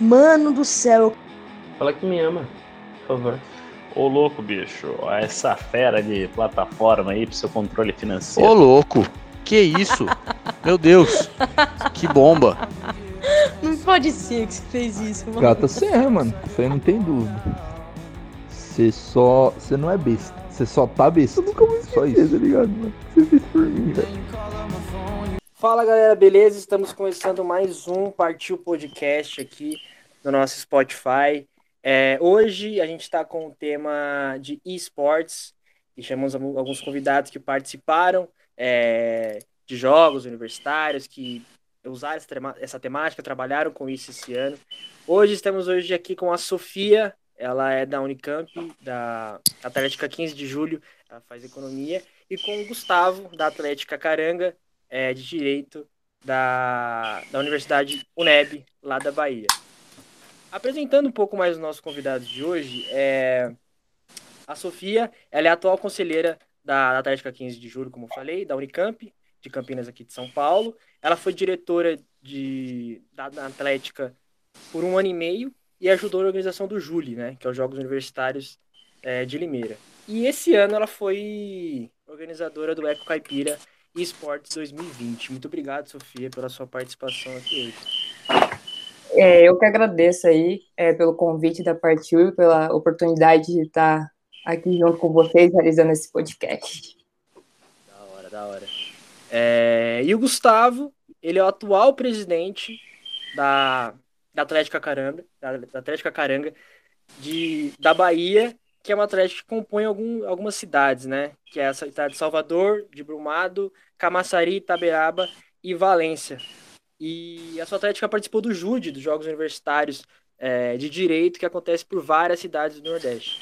Mano do céu. Fala que me ama, por favor. Ô louco, bicho, essa fera de plataforma aí pro seu controle financeiro. Ô louco, que isso? Meu Deus, que bomba. Não pode ser que você fez isso, mano. Gata, você é, mano. Isso aí não tem dúvida. Você só. Você não é besta. Você só tá besta. Eu nunca vou esquecer, só isso. tá ligado, mano? Você fez por mim, velho. Fala galera, beleza? Estamos começando mais um Partiu Podcast aqui no nosso Spotify. É, hoje a gente está com o tema de esportes e chamamos alguns convidados que participaram é, de jogos universitários, que usaram essa temática, trabalharam com isso esse ano. Hoje estamos hoje aqui com a Sofia, ela é da Unicamp, da Atlética 15 de Julho, ela faz economia, e com o Gustavo, da Atlética Caranga, é, de Direito, da, da Universidade UNEB, lá da Bahia. Apresentando um pouco mais os nossos convidados de hoje, é... a Sofia, ela é a atual conselheira da Atlética 15 de Julho, como eu falei, da Unicamp, de Campinas aqui de São Paulo. Ela foi diretora de, da, da Atlética por um ano e meio e ajudou na organização do Juli, né, que é os Jogos Universitários é, de Limeira. E esse ano ela foi organizadora do Eco Caipira Esportes 2020. Muito obrigado, Sofia, pela sua participação aqui hoje. É, eu que agradeço aí é, pelo convite da Partiu e pela oportunidade de estar aqui junto com vocês realizando esse podcast. Da hora, da hora. É, e o Gustavo, ele é o atual presidente da, da Atlética Caranga, da, da Atlética Caranga de, da Bahia, que é uma atlética que compõe algum, algumas cidades, né? Que é a cidade de Salvador, de Brumado, Camaçari, Itaberaba e Valência. E a sua Atlética participou do JUDE, dos Jogos Universitários é, de Direito, que acontece por várias cidades do Nordeste.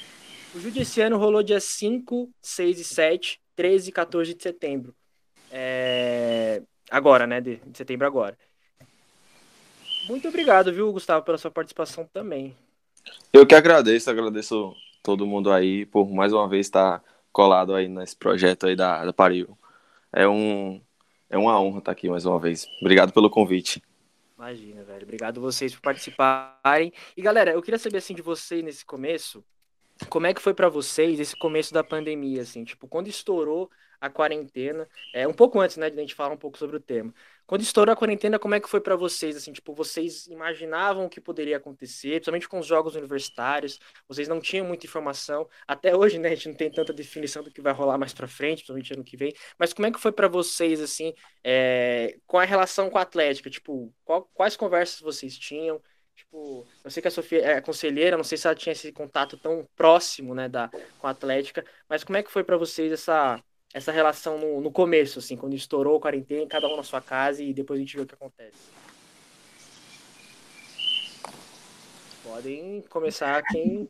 O JUDE esse ano rolou dia 5, 6 e 7, 13 e 14 de setembro. É... Agora, né? De, de setembro agora. Muito obrigado, viu, Gustavo, pela sua participação também. Eu que agradeço, agradeço todo mundo aí por mais uma vez estar colado aí nesse projeto aí da, da Pariu. É um, é uma honra estar aqui mais uma vez. Obrigado pelo convite. Imagina, velho. Obrigado vocês por participarem. E galera, eu queria saber assim de vocês nesse começo, como é que foi para vocês esse começo da pandemia, assim, tipo, quando estourou a quarentena, é um pouco antes, né, de a gente falar um pouco sobre o tema. Quando estourou a quarentena, como é que foi para vocês? Assim, tipo, vocês imaginavam o que poderia acontecer, principalmente com os jogos universitários? Vocês não tinham muita informação. Até hoje, né, a gente não tem tanta definição do que vai rolar mais para frente, principalmente ano que vem. Mas como é que foi para vocês, assim, é, com a relação com a Atlética? Tipo, qual, quais conversas vocês tinham? Tipo, eu sei que a Sofia é conselheira, não sei se ela tinha esse contato tão próximo, né, da, com a Atlética, mas como é que foi para vocês essa essa relação no, no começo, assim, quando estourou a quarentena, cada um na sua casa e depois a gente vê o que acontece. Podem começar quem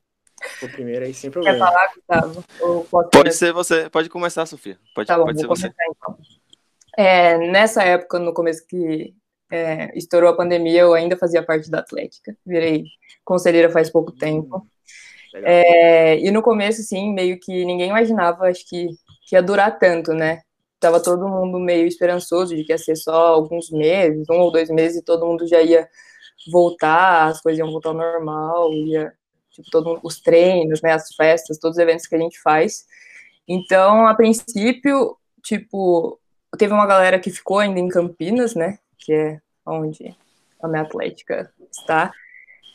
for primeiro aí, sem problema. Quer falar, Gustavo? Pode ser você, pode começar, Sofia. Pode, tá bom, pode ser você. Então. É, nessa época, no começo que é, estourou a pandemia, eu ainda fazia parte da Atlética. Virei conselheira faz pouco hum, tempo. É, e no começo, assim, meio que ninguém imaginava, acho que que ia durar tanto, né? Tava todo mundo meio esperançoso de que ia ser só alguns meses, um ou dois meses, e todo mundo já ia voltar, as coisas iam voltar ao normal, ia, tipo, todo, os treinos, né, as festas, todos os eventos que a gente faz. Então, a princípio, tipo, teve uma galera que ficou ainda em Campinas, né, que é onde a minha atlética está,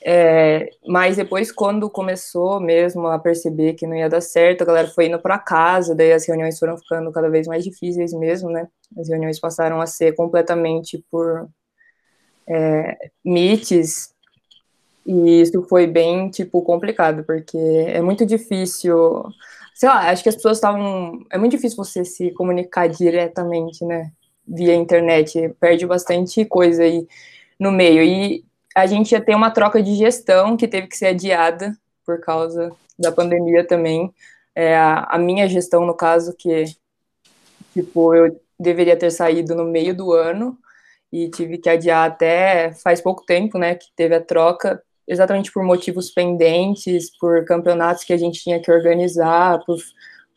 é, mas depois, quando começou mesmo a perceber que não ia dar certo, a galera foi indo para casa, daí as reuniões foram ficando cada vez mais difíceis mesmo, né? As reuniões passaram a ser completamente por é, e isso foi bem, tipo, complicado, porque é muito difícil, sei lá, acho que as pessoas estavam, é muito difícil você se comunicar diretamente, né, via internet, perde bastante coisa aí no meio, e a gente ia ter uma troca de gestão que teve que ser adiada por causa da pandemia também. É, a, a, minha gestão, no caso, que tipo, eu deveria ter saído no meio do ano e tive que adiar até faz pouco tempo, né, que teve a troca, exatamente por motivos pendentes, por campeonatos que a gente tinha que organizar, por,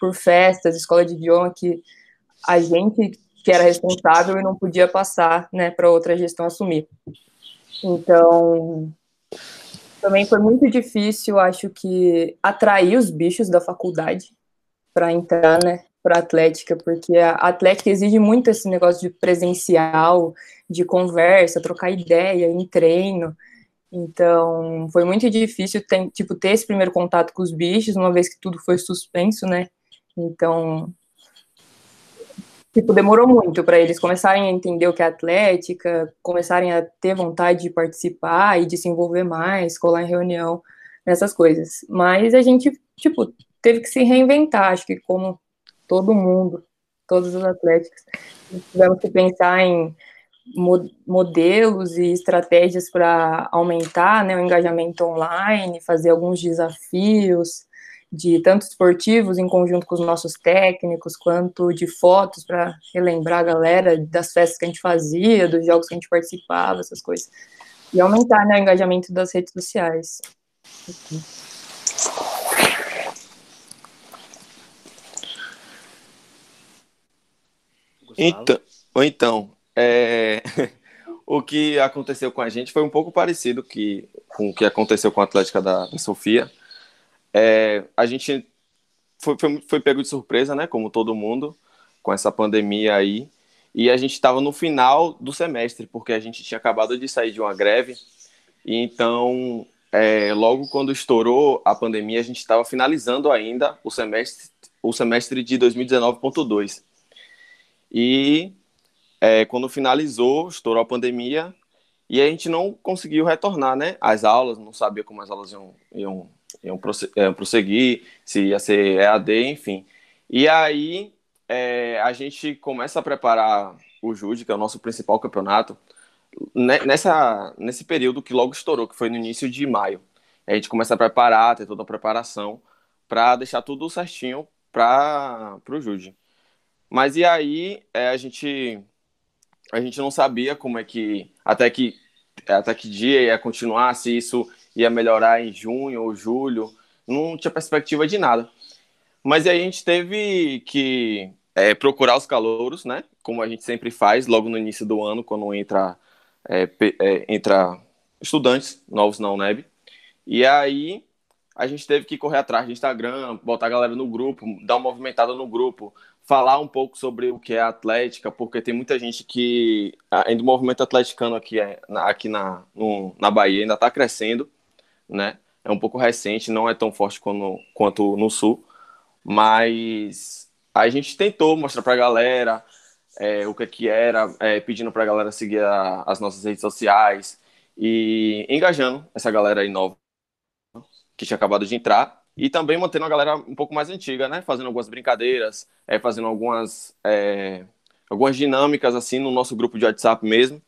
por festas, escola de idioma que a gente que era responsável e não podia passar, né, para outra gestão assumir. Então, Também foi muito difícil, acho que, atrair os bichos da faculdade para entrar, né, para Atlética, porque a Atlética exige muito esse negócio de presencial, de conversa, trocar ideia em treino. Então, foi muito difícil ter, tipo, ter esse primeiro contato com os bichos, uma vez que tudo foi suspenso, né? Então, tipo, demorou muito para eles começarem a entender o que é atlética, começarem a ter vontade de participar e de se envolver mais, colar em reunião, nessas coisas. Mas a gente, tipo, teve que se reinventar, acho que como todo mundo, todos os atléticos, tivemos que pensar em modelos e estratégias para aumentar né, o engajamento online, fazer alguns desafios, de tanto esportivos em conjunto com os nossos técnicos, quanto de fotos para relembrar a galera das festas que a gente fazia, dos jogos que a gente participava, essas coisas. E aumentar né, o engajamento das redes sociais. Então, ou então é... o que aconteceu com a gente foi um pouco parecido que, com o que aconteceu com a Atlética da, da Sofia é, a gente foi, foi, foi pego de surpresa, né? Como todo mundo, com essa pandemia aí. E a gente estava no final do semestre, porque a gente tinha acabado de sair de uma greve. E então, é, logo quando estourou a pandemia, a gente estava finalizando ainda o semestre, o semestre de 2019.2. E é, quando finalizou, estourou a pandemia, e a gente não conseguiu retornar, né? As aulas, não sabia como as aulas iam, iam iam prosseguir, se ia ser EAD, enfim. E aí é, a gente começa a preparar o JUDE, que é o nosso principal campeonato, nessa, nesse período que logo estourou, que foi no início de maio. A gente começa a preparar, ter toda a preparação para deixar tudo certinho para o JUDE. Mas e aí é, a gente a gente não sabia como é que até que até que dia ia continuar, se isso ia melhorar em junho ou julho, não tinha perspectiva de nada. Mas aí a gente teve que é, procurar os calouros, né? Como a gente sempre faz logo no início do ano, quando entra, é, é, entra estudantes novos na UNEB. E aí a gente teve que correr atrás do Instagram, botar a galera no grupo, dar uma movimentada no grupo, falar um pouco sobre o que é atlética, porque tem muita gente que ainda o movimento atleticano aqui, é, aqui na, no, na Bahia ainda está crescendo né? É um pouco recente, não é tão forte quanto, no Sul, mas a gente tentou mostrar para a galera é, o que, que era, é, pedindo para a galera seguir a, as nossas redes sociais e engajando essa galera aí nova que tinha acabado de entrar e também mantendo a galera um pouco mais antiga, né? Fazendo algumas brincadeiras, é, fazendo algumas, é, algumas dinâmicas assim no nosso grupo de WhatsApp mesmo.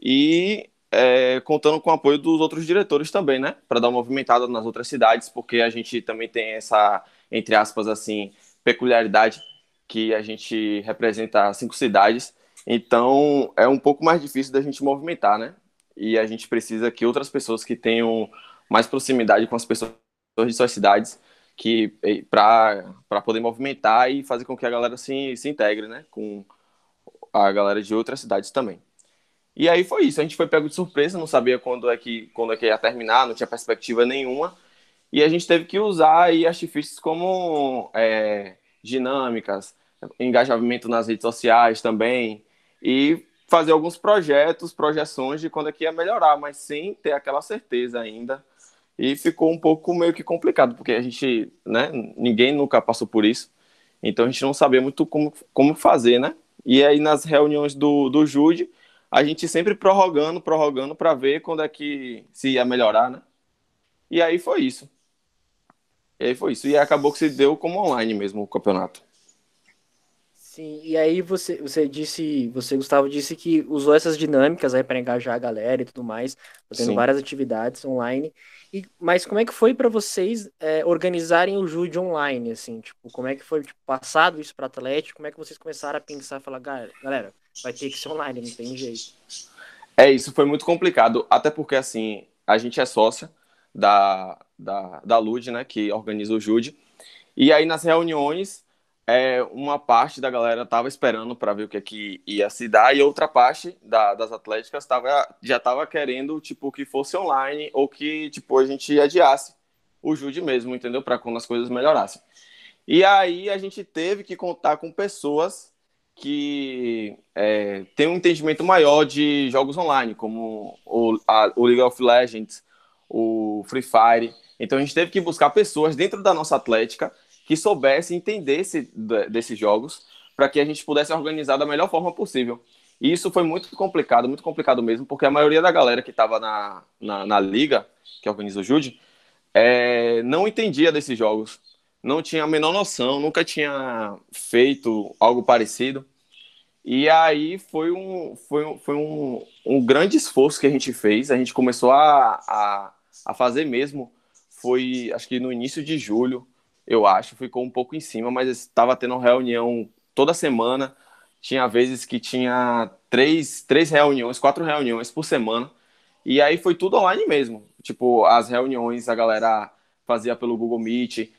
E é, contando com o apoio dos outros diretores também, né? Para dar uma movimentada nas outras cidades, porque a gente também tem essa, entre aspas, assim, peculiaridade que a gente representa cinco cidades. Então é um pouco mais difícil da gente movimentar, né? E a gente precisa que outras pessoas que tenham mais proximidade com as pessoas de suas cidades que para poder movimentar e fazer com que a galera se, se integre, né? Com a galera de outras cidades também. E aí foi isso, a gente foi pego de surpresa, não sabia quando é que, quando é que ia terminar, não tinha perspectiva nenhuma. E a gente teve que usar aí artifícios como é, dinâmicas, engajamento nas redes sociais também, e fazer alguns projetos, projeções de quando é que ia melhorar, mas sem ter aquela certeza ainda. E ficou um pouco meio que complicado, porque a gente, né, ninguém nunca passou por isso, então a gente não sabia muito como, como fazer, né? E aí nas reuniões do, do JUDE, a gente sempre prorrogando, prorrogando para ver quando é que se ia melhorar, né? E aí foi isso. E aí foi isso. E acabou que se deu como online mesmo o campeonato. Sim, e aí você, você disse, você, Gustavo, disse que usou essas dinâmicas aí para engajar a galera e tudo mais, fazendo Sim. várias atividades online. E, mas como é que foi para vocês é, organizarem o Jude online, assim? Tipo, como é que foi tipo, passado isso para Atlético? Como é que vocês começaram a pensar, falar, galera, vai ter que ser online, não tem jeito. É, isso foi muito complicado, até porque, assim, a gente é sócia da, da, da LUD, né, que organiza o JUDE, e aí nas reuniões é, uma parte da galera estava esperando para ver o que, é que ia se dar e outra parte da, das atléticas tava, já estava querendo tipo que fosse online ou que tipo a gente adiasse o Jude mesmo, entendeu? Para quando as coisas melhorassem. E aí a gente teve que contar com pessoas que é, têm um entendimento maior de jogos online, como o, a, o League of Legends, o Free Fire. Então a gente teve que buscar pessoas dentro da nossa atlética que soubesse, entendesse desses jogos, para que a gente pudesse organizar da melhor forma possível. E isso foi muito complicado, muito complicado mesmo, porque a maioria da galera que estava na, na, na, liga, que organiza o Jude, é, não entendia desses jogos, não tinha a menor noção, nunca tinha feito algo parecido. E aí foi um, foi um, foi um, um grande esforço que a gente fez, a gente começou a, a, a fazer mesmo, foi acho que no início de julho, eu acho, ficou um pouco em cima, mas estava tendo reunião toda semana. Tinha vezes que tinha três, três reuniões, quatro reuniões por semana. E aí foi tudo online mesmo. Tipo, as reuniões a galera fazia pelo Google Meet,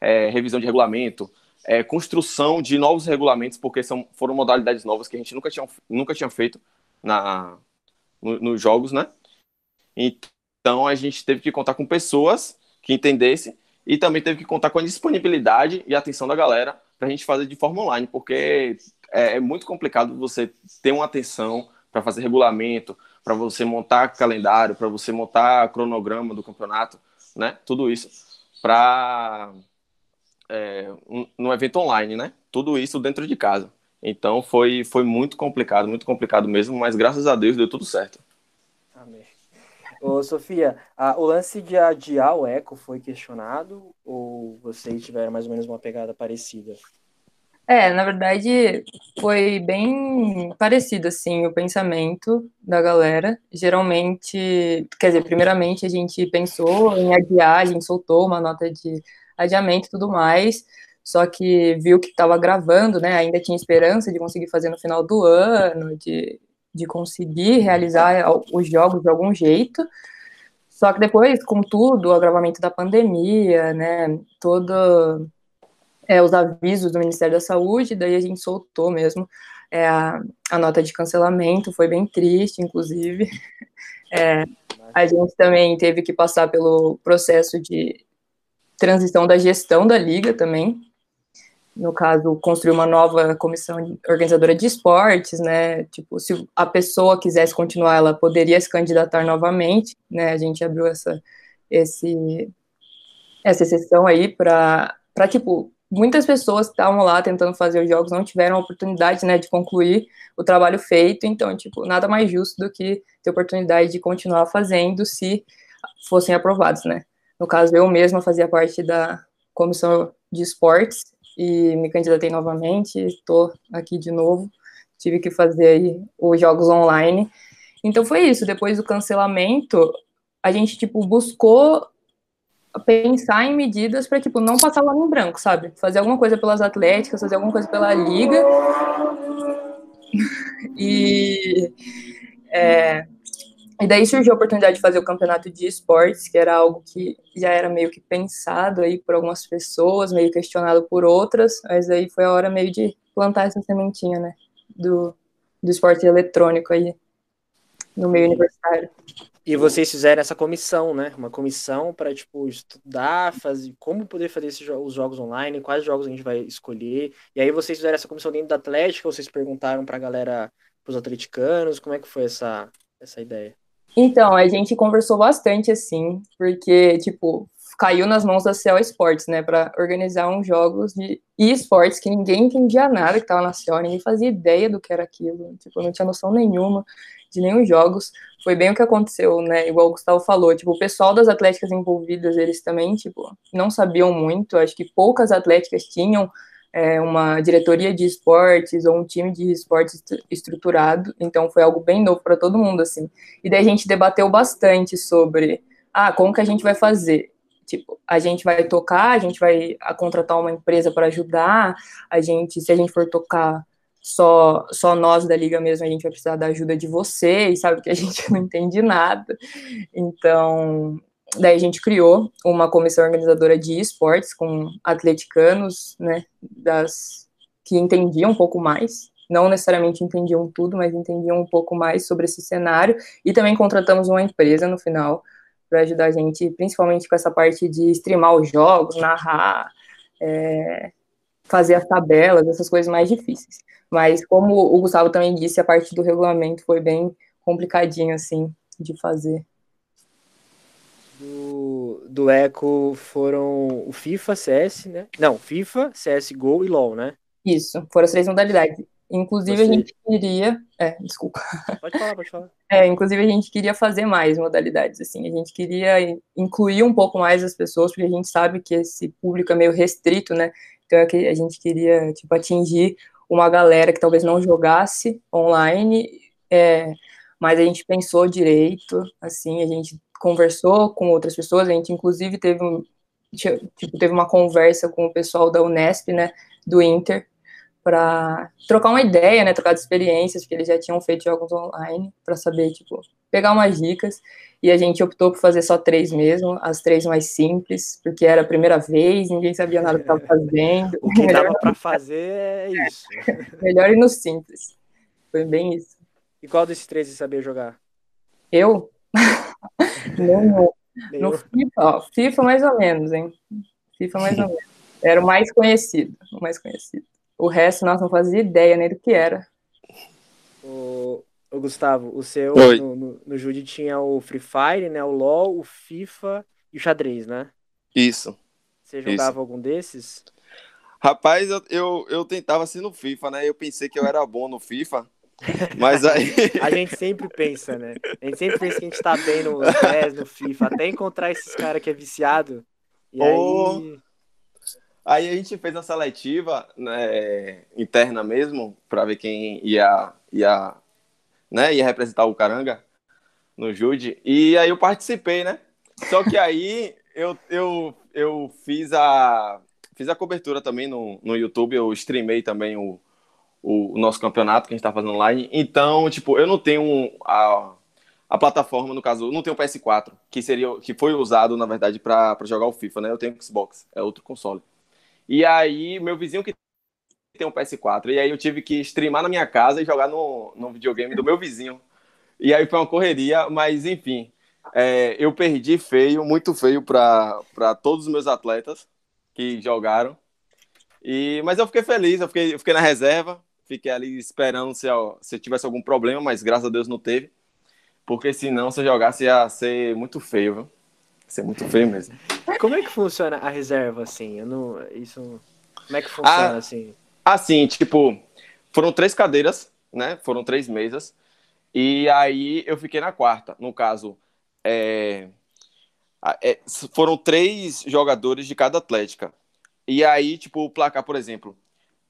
é, revisão de regulamento, é, construção de novos regulamentos, porque são, foram modalidades novas que a gente nunca tinha, nunca tinha feito na, no, nos jogos, né? Então a gente teve que contar com pessoas que entendessem e também teve que contar com a disponibilidade e atenção da galera para a gente fazer de forma online, porque é, é muito complicado você ter uma atenção para fazer regulamento, para você montar calendário, para você montar cronograma do campeonato, né? Tudo isso para é, um, no evento online, né? Tudo isso dentro de casa. Então foi, foi muito complicado, muito complicado mesmo, mas graças a Deus deu tudo certo. Amém. Ô, Sofia, a, o lance de adiar o eco foi questionado ou vocês tiveram mais ou menos uma pegada parecida? É, na verdade, foi bem parecido, assim, o pensamento da galera. Geralmente, quer dizer, primeiramente a gente pensou em adiar, a gente soltou uma nota de adiamento e tudo mais, só que viu que estava gravando, né, ainda tinha esperança de conseguir fazer no final do ano, de de conseguir realizar os jogos de algum jeito. Só que depois, com tudo, o agravamento da pandemia, né, todo é, os avisos do Ministério da Saúde, daí a gente soltou mesmo é, a, a, nota de cancelamento, foi bem triste, inclusive. É, a gente também teve que passar pelo processo de transição da gestão da liga também, no caso, construir uma nova comissão organizadora de esportes, né? Tipo, se a pessoa quisesse continuar, ela poderia se candidatar novamente, né? A gente abriu essa, esse, essa exceção aí para, tipo, muitas pessoas que estavam lá tentando fazer os jogos não tiveram a oportunidade, né, de concluir o trabalho feito, então, tipo, nada mais justo do que ter oportunidade de continuar fazendo se fossem aprovados, né? No caso, eu mesma fazia parte da comissão de esportes e me candidatei novamente, estou aqui de novo. Tive que fazer aí os jogos online. Então foi isso, depois do cancelamento, a gente tipo buscou pensar em medidas para tipo não passar lá no branco, sabe? Fazer alguma coisa pelas atléticas, fazer alguma coisa pela liga. e é, e daí surgiu a oportunidade de fazer o campeonato de esportes, que era algo que já era meio que pensado aí por algumas pessoas, meio questionado por outras, mas aí foi a hora meio de plantar essa sementinha, né, do, do esporte eletrônico aí no meio universitário. E vocês fizeram essa comissão, né? Uma comissão para tipo estudar, fazer como poder fazer os jogos online, quais jogos a gente vai escolher. E aí vocês fizeram essa comissão dentro da Atlética, vocês perguntaram para a galera, para os atleticanos, como é que foi essa essa ideia? Então, a gente conversou bastante, assim, porque, tipo, caiu nas mãos da Cell Sports, né, para organizar uns jogos de esportes que ninguém entendia nada que tava na Cell, ninguém fazia ideia do que era aquilo, tipo, não tinha noção nenhuma de nenhum jogos. Foi bem o que aconteceu, né, igual o Gustavo falou, tipo, o pessoal das atléticas envolvidas, eles também, tipo, não sabiam muito, acho que poucas atléticas tinham é, uma diretoria de esportes ou um time de esportes estruturado, então foi algo bem novo para todo mundo, assim. E daí a gente debateu bastante sobre, ah, como que a gente vai fazer? Tipo, a gente vai tocar, a gente vai contratar uma empresa para ajudar, a gente, se a gente for tocar só, só nós da liga mesmo, a gente vai precisar da ajuda de vocês, sabe, que a gente não entende nada. Então, daí a gente criou uma comissão organizadora de esportes com atleticanos, né, das que entendiam um pouco mais, não necessariamente entendiam tudo, mas entendiam um pouco mais sobre esse cenário, e também contratamos uma empresa no final para ajudar a gente, principalmente com essa parte de streamar os jogos, narrar, é, fazer as tabelas, essas coisas mais difíceis. Mas como o Gustavo também disse, a parte do regulamento foi bem complicadinho assim de fazer. Do, do Eco foram o FIFA, CS, né? Não, FIFA, CSGO e LoL, né? Isso, foram as três modalidades. Inclusive, Você... a gente queria. É, desculpa. Pode falar, pode falar. É, inclusive, a gente queria fazer mais modalidades, assim. A gente queria incluir um pouco mais as pessoas, porque a gente sabe que esse público é meio restrito, né? Então, é que a gente queria, tipo, atingir uma galera que talvez não jogasse online, é, mas a gente pensou direito, assim, a gente conversou com outras pessoas, a gente inclusive teve um, tipo, teve uma conversa com o pessoal da Unesp, né, do Inter, para trocar uma ideia, né, trocar de experiências, porque eles já tinham feito jogos online, para saber, tipo, pegar umas dicas, e a gente optou por fazer só três mesmo, as três mais simples, porque era a primeira vez, ninguém sabia nada do que estava fazendo. O que dava para fazer é isso. Melhor ir no simples. Foi bem isso. E qual desses três você sabia jogar? Eu? Nenhum. No FIFA, ó, FIFA mais ou menos, hein? FIFA mais ou menos. Era o mais conhecido, o mais conhecido. O resto, nós não fazia ideia nem do que era. O, o Gustavo, o seu no, no, no Judy tinha o Free Fire, né? O LoL, o FIFA e o xadrez, né? Isso. Você jogava Isso. algum desses? Rapaz, eu, eu, eu tentava assim no FIFA, né? Eu pensei que eu era bom no FIFA. Mas aí. a gente sempre pensa, né? A gente sempre pensa que a gente tá bem no PES, no FIFA, até encontrar esses caras que é viciado. E oh. aí. Aí a gente fez uma seletiva né, interna mesmo, para ver quem ia, ia, né, ia representar o Caranga no Jude. E aí eu participei, né? Só que aí eu, eu, eu fiz, a, fiz a cobertura também no, no YouTube, eu streamei também o, o, o nosso campeonato que a gente tá fazendo online. Então, tipo, eu não tenho a, a plataforma, no caso, eu não tenho o PS4, que seria que foi usado, na verdade, para jogar o FIFA, né? Eu tenho Xbox, é outro console. E aí, meu vizinho que tem um PS4, e aí eu tive que streamar na minha casa e jogar no, no videogame do meu vizinho. E aí foi uma correria, mas enfim, é, eu perdi feio, muito feio para todos os meus atletas que jogaram. E, mas eu fiquei feliz, eu fiquei, eu fiquei na reserva, fiquei ali esperando se, se tivesse algum problema, mas graças a Deus não teve. Porque senão, se eu jogasse, ia ser muito feio, viu? Ia ser muito feio mesmo. Como é que funciona a reserva, assim? Eu não, isso, como é que funciona, ah, assim? Assim, tipo, foram três cadeiras, né? Foram três mesas. E aí eu fiquei na quarta. No caso, é, é, foram três jogadores de cada atlética. E aí, tipo, o placar, por exemplo,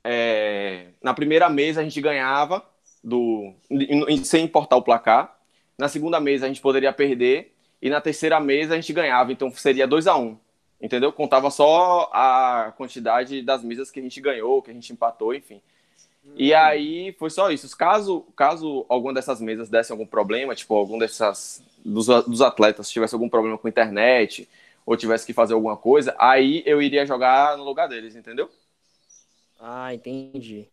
é, na primeira mesa a gente ganhava do sem importar o placar. Na segunda mesa a gente poderia perder e na terceira mesa a gente ganhava, então seria 2 a 1 um, entendeu? Contava só a quantidade das mesas que a gente ganhou, que a gente empatou, enfim. E hum. aí foi só isso. Caso, caso alguma dessas mesas desse algum problema, tipo, algum dessas dos, dos atletas tivesse algum problema com a internet ou tivesse que fazer alguma coisa, aí eu iria jogar no lugar deles, entendeu? Ah, entendi.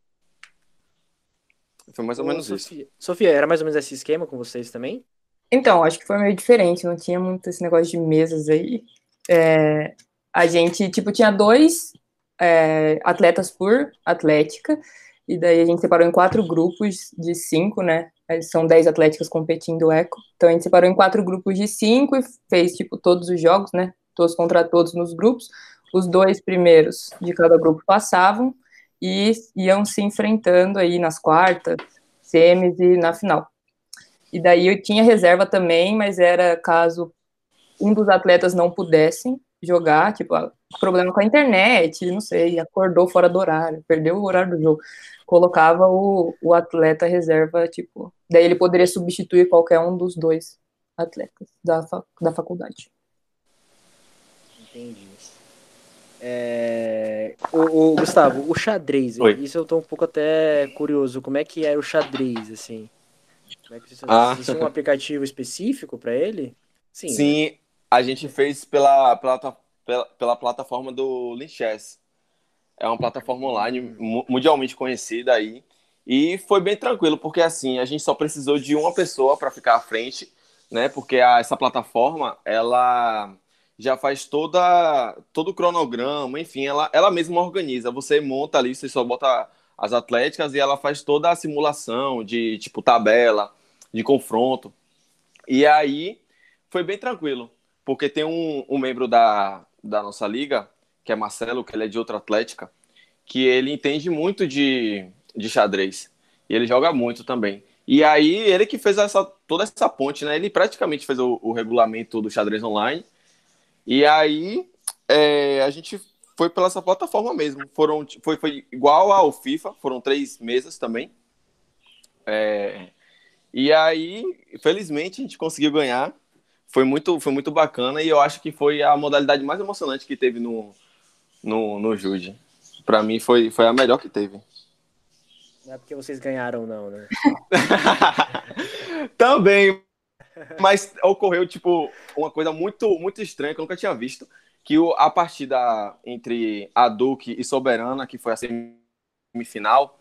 Foi mais ou Ô, menos Sofia. isso. Sofia, era mais ou menos esse esquema com vocês também? Então, acho que foi meio diferente, não tinha muito esse negócio de mesas aí. É, a gente, tipo, tinha dois é, atletas por atlética, e daí a gente separou em quatro grupos de cinco, né? São dez atléticas competindo eco. Então a gente separou em quatro grupos de cinco e fez, tipo, todos os jogos, né? Todos contra todos nos grupos. Os dois primeiros de cada grupo passavam, e iam se enfrentando aí nas quartas, semis e na final. E daí eu tinha reserva também, mas era caso um dos atletas não pudessem jogar, tipo, problema com a internet, não sei, acordou fora do horário, perdeu o horário do jogo, colocava o, o atleta reserva, tipo, daí ele poderia substituir qualquer um dos dois atletas da, da faculdade. Entendi. É... O, o, Gustavo, o xadrez, Oi. isso eu tô um pouco até curioso. Como é que era o xadrez, assim? Como é que você... ah. Existe um aplicativo específico para ele? Sim. Sim. Né? a gente fez pela, pela, pela, pela plataforma do Linchess. É uma plataforma online mundialmente conhecida aí. E foi bem tranquilo, porque assim, a gente só precisou de uma pessoa para ficar à frente, né? Porque a, essa plataforma, ela já faz toda todo o cronograma, enfim, ela, ela mesma organiza. Você monta ali, você só bota as atléticas e ela faz toda a simulação de tipo tabela, de confronto. E aí foi bem tranquilo, porque tem um, um membro da, da nossa liga, que é Marcelo, que ele é de outra atlética, que ele entende muito de, de xadrez. E ele joga muito também. E aí, ele que fez essa, toda essa ponte, né? Ele praticamente fez o, o regulamento do xadrez online. E aí, é, a gente foi pela essa plataforma mesmo. Foram, foi, foi igual ao FIFA, foram três mesas também. É, e aí, felizmente, a gente conseguiu ganhar. Foi muito, foi muito bacana e eu acho que foi a modalidade mais emocionante que teve no, no, no Jude. Para mim, foi, foi a melhor que teve. Não é porque vocês ganharam, não, né? Também. Mas ocorreu, tipo, uma coisa muito, muito estranha que eu nunca tinha visto. Que o, a partida entre a Duque e Soberana, que foi a semifinal,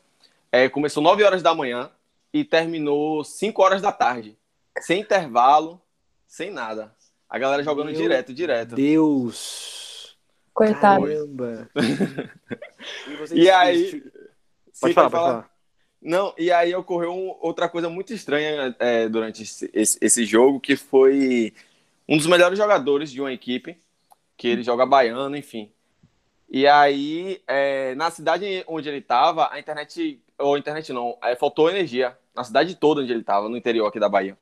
é, começou 9 horas da manhã e terminou 5 horas da tarde. Sem intervalo, sem nada. A galera jogando Meu direto, direto. Deus! Coitado. Caramba! e, e aí. Pode falar, pode falar. Não, e aí ocorreu um, outra coisa muito estranha é, durante esse, esse, esse, jogo, que foi um dos melhores jogadores de uma equipe, que ele joga baiano, enfim. E aí, é, na cidade onde ele estava, a internet, ou internet não, é, faltou energia, na cidade toda onde ele estava, no interior aqui da Bahia.